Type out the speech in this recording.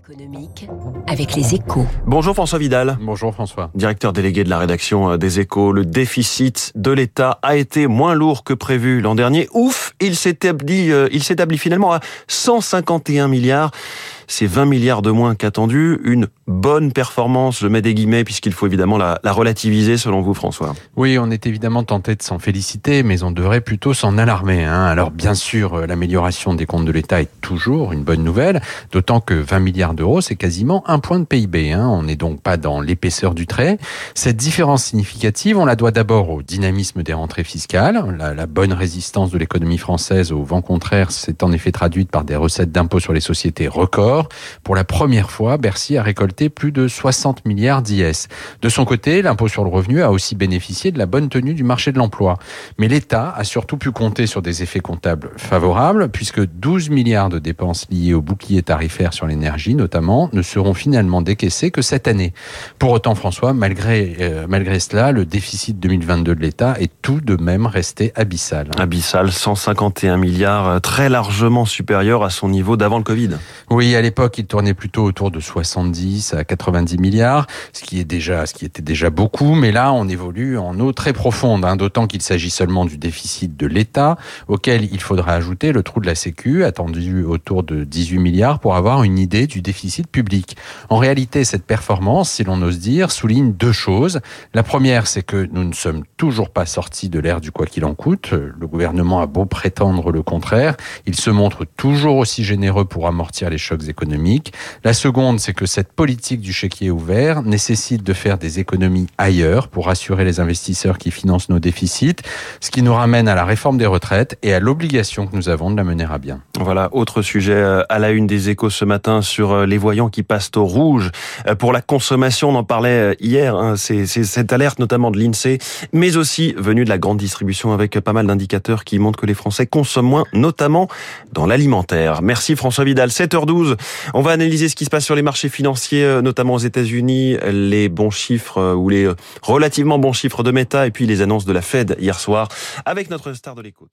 économique avec les échos. Bonjour François Vidal. Bonjour François. Directeur délégué de la rédaction euh, des échos. Le déficit de l'État a été moins lourd que prévu l'an dernier. Ouf, il s'établit, euh, il s'établit finalement à 151 milliards. C'est 20 milliards de moins qu'attendu. Une bonne performance, je mets des guillemets, puisqu'il faut évidemment la, la, relativiser selon vous, François. Oui, on est évidemment tenté de s'en féliciter, mais on devrait plutôt s'en alarmer. Hein. Alors bien sûr, euh, l'amélioration des comptes de l'État est toujours une bonne nouvelle, d'autant que 20 milliards d'euros, c'est quasiment un point de PIB. Hein. On n'est donc pas dans l'épaisseur du trait. Cette différence significative, on la doit d'abord au dynamisme des rentrées fiscales. La, la bonne résistance de l'économie française au vent contraire s'est en effet traduite par des recettes d'impôts sur les sociétés records. Pour la première fois, Bercy a récolté plus de 60 milliards d'IS. De son côté, l'impôt sur le revenu a aussi bénéficié de la bonne tenue du marché de l'emploi. Mais l'État a surtout pu compter sur des effets comptables favorables, puisque 12 milliards de dépenses liées au bouclier tarifaire sur l'énergie, notamment, ne seront finalement décaissés que cette année. Pour autant, François, malgré, euh, malgré cela, le déficit 2022 de l'État est tout de même resté abyssal. Abyssal, 151 milliards, euh, très largement supérieur à son niveau d'avant le Covid. Oui, à l'époque, il tournait plutôt autour de 70 à 90 milliards, ce qui est déjà, ce qui était déjà beaucoup. Mais là, on évolue en eau très profonde, hein, d'autant qu'il s'agit seulement du déficit de l'État, auquel il faudra ajouter le trou de la Sécu, attendu autour de 18 milliards, pour avoir une idée du déficit public. En réalité, cette performance, si l'on ose dire, souligne deux choses. La première, c'est que nous ne sommes toujours pas sortis de l'ère du quoi qu'il en coûte. Le gouvernement a beau prétendre le contraire, il se montre toujours aussi généreux pour amortir les chocs économiques. La seconde, c'est que cette politique du chéquier ouvert nécessite de faire des économies ailleurs pour assurer les investisseurs qui financent nos déficits, ce qui nous ramène à la réforme des retraites et à l'obligation que nous avons de la mener à bien. Voilà, autre sujet euh, à la une des échos ce matin sur euh, les voyants qui passent au rouge. Euh, pour la consommation, on en parlait hier, hein, c'est cette alerte notamment de l'INSEE, mais aussi venue de la grande distribution avec pas mal d'indicateurs qui montrent que les Français consomment moins, notamment dans l'alimentaire. Merci François Vidal, 7h12. On va analyser ce qui se passe sur les marchés financiers, notamment aux États-Unis, les bons chiffres ou les relativement bons chiffres de Meta et puis les annonces de la Fed hier soir avec notre star de l'écho.